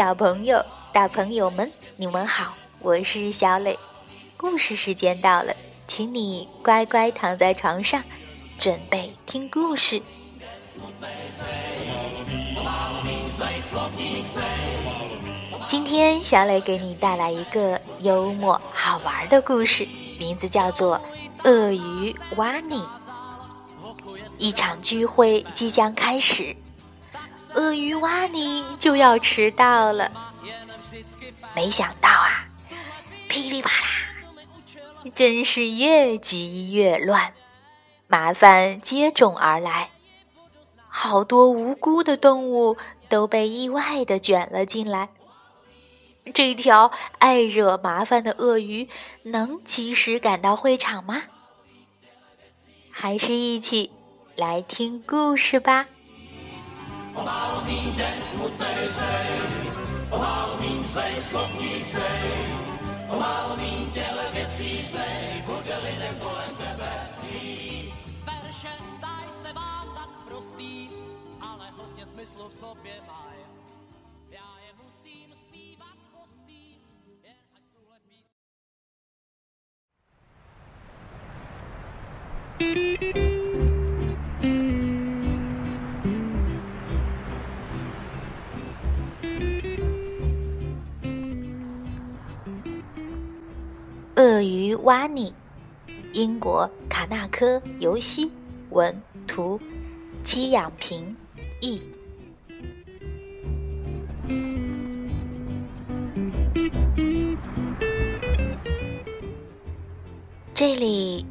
小朋友、大朋友们，你们好，我是小磊。故事时间到了，请你乖乖躺在床上，准备听故事。今天小磊给你带来一个幽默好玩的故事，名字叫做《鳄鱼挖你》。一场聚会即将开始，鳄鱼挖你就要迟到了。没想到啊，噼里啪啦，真是越急越乱，麻烦接踵而来，好多无辜的动物都被意外的卷了进来。这条爱惹麻烦的鳄鱼能及时赶到会场吗？还是一起来听故事吧。Pomálo mín den smutnej zej, pomálo mín svej slovní zej, pomálo mín těle věcí zej, bude lidem kolem tebe líp. Verše zdáj se vám tak prostý, ale hodně smyslu v sobě má. Já je musím. 鳄鱼挖你，英国卡纳科尤西文图，戚养平译。这里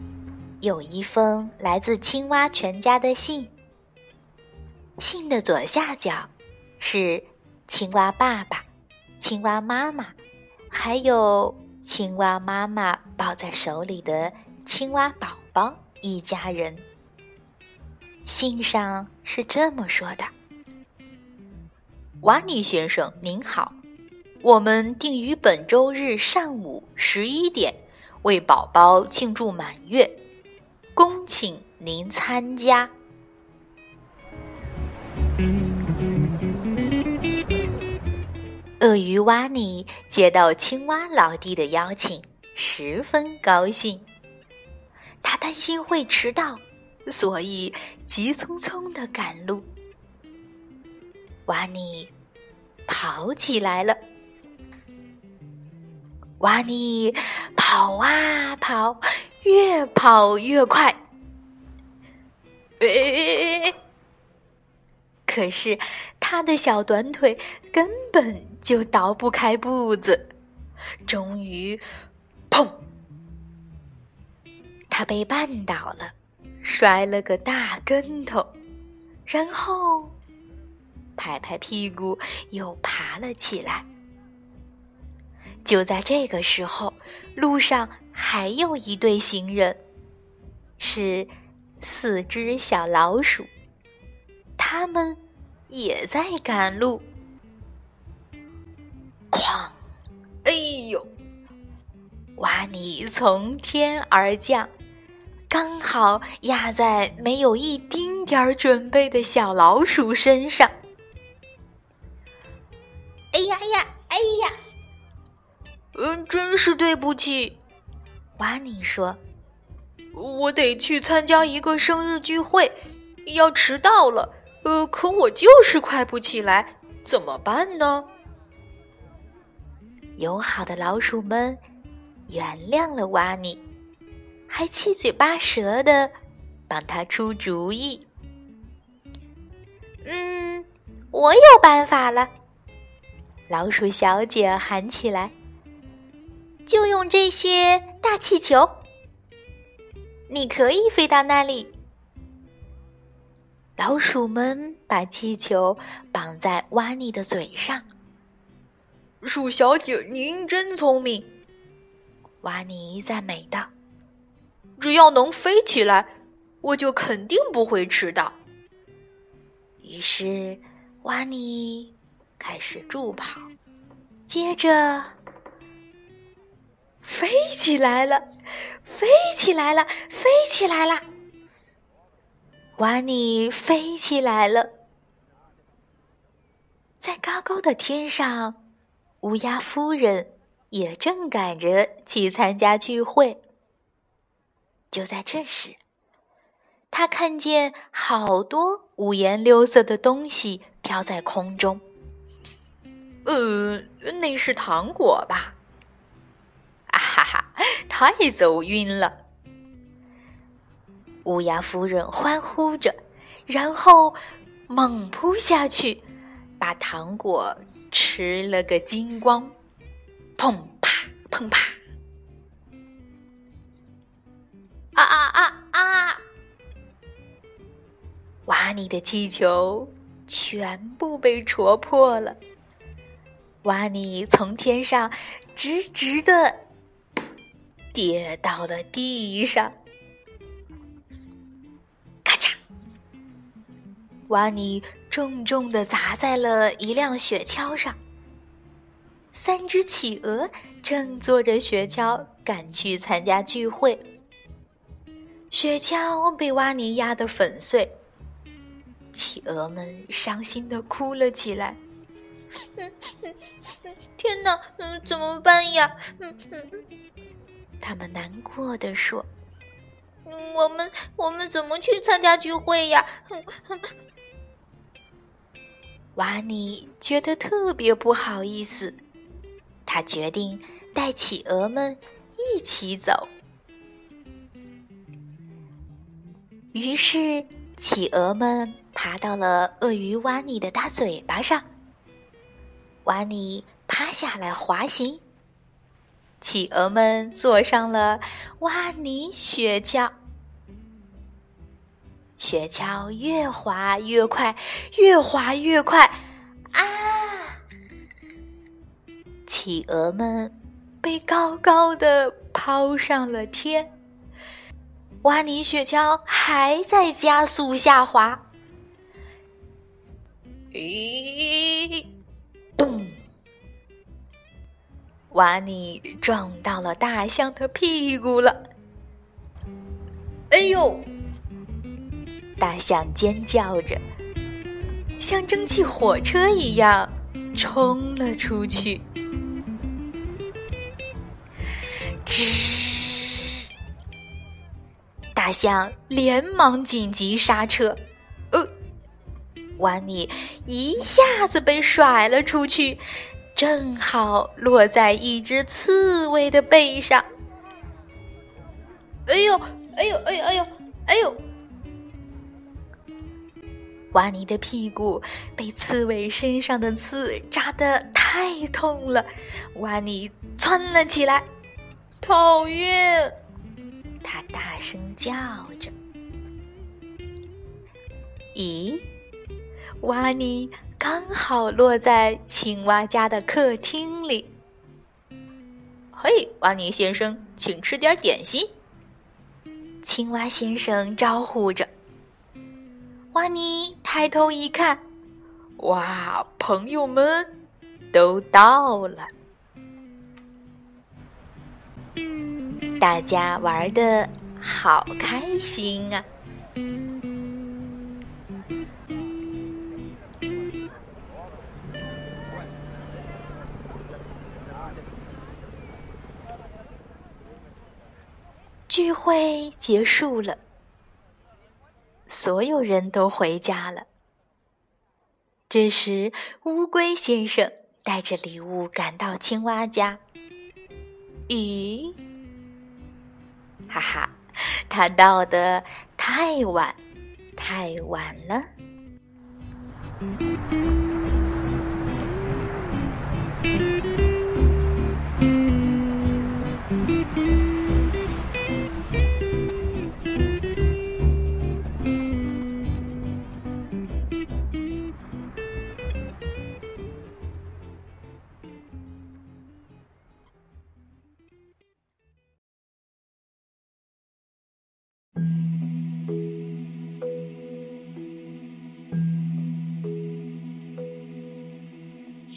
有一封来自青蛙全家的信。信的左下角是青蛙爸爸、青蛙妈妈，还有。青蛙妈妈抱在手里的青蛙宝宝一家人。信上是这么说的：“瓦尼先生您好，我们定于本周日上午十一点为宝宝庆祝满月，恭请您参加。”鳄鱼瓦尼接到青蛙老弟的邀请，十分高兴。他担心会迟到，所以急匆匆的赶路。瓦尼跑起来了，瓦尼跑啊跑，越跑越快。诶！可是他的小短腿根本就倒不开步子，终于，砰！他被绊倒了，摔了个大跟头，然后拍拍屁股又爬了起来。就在这个时候，路上还有一对行人，是四只小老鼠，他们。也在赶路，哐！哎呦，瓦尼从天而降，刚好压在没有一丁点儿准备的小老鼠身上。哎呀呀！哎呀！嗯，真是对不起，瓦尼说：“我得去参加一个生日聚会，要迟到了。”呃，可我就是快不起来，怎么办呢？友好的老鼠们原谅了瓦尼，还七嘴八舌的帮他出主意。嗯，我有办法了！老鼠小姐喊起来：“就用这些大气球，你可以飞到那里。”老鼠们把气球绑在瓦尼的嘴上。鼠小姐，您真聪明，瓦尼赞美道：“只要能飞起来，我就肯定不会迟到。”于是，瓦尼开始助跑，接着飞起来了，飞起来了，飞起来了。瓦尼飞起来了，在高高的天上，乌鸦夫人也正赶着去参加聚会。就在这时，他看见好多五颜六色的东西飘在空中。呃，那是糖果吧？啊哈哈，太走运了！乌鸦夫人欢呼着，然后猛扑下去，把糖果吃了个精光。砰啪，砰啪！啊啊啊啊！瓦尼的气球全部被戳破了。瓦尼从天上直直的跌到了地上，瓦尼重重的砸在了一辆雪橇上。三只企鹅正坐着雪橇赶去参加聚会，雪橇被瓦尼压得粉碎，企鹅们伤心的哭了起来。天哪，嗯，怎么办呀？他们难过的说：“我们，我们怎么去参加聚会呀？”瓦尼觉得特别不好意思，他决定带企鹅们一起走。于是，企鹅们爬到了鳄鱼瓦尼的大嘴巴上。瓦尼趴下来滑行，企鹅们坐上了瓦尼雪橇，雪橇越滑越快，越滑越快，啊！企鹅们被高高的抛上了天，瓦尼雪橇还在加速下滑，咦？咚！瓦尼撞到了大象的屁股了。哎呦！大象尖叫着，像蒸汽火车一样冲了出去。吱！大象连忙紧急刹车。呃，碗里一下子被甩了出去，正好落在一只刺猬的背上。哎呦，哎呦，哎呦，哎呦，哎呦！瓦尼的屁股被刺猬身上的刺扎得太痛了，瓦尼窜了起来，讨厌！他大声叫着。咦？瓦尼刚好落在青蛙家的客厅里。嘿，瓦尼先生，请吃点点心。青蛙先生招呼着。瓦尼抬头一看，哇，朋友们都到了，大家玩的好开心啊！聚会结束了，所有人都回家了。这时，乌龟先生带着礼物赶到青蛙家。咦，哈哈，他到的太晚，太晚了。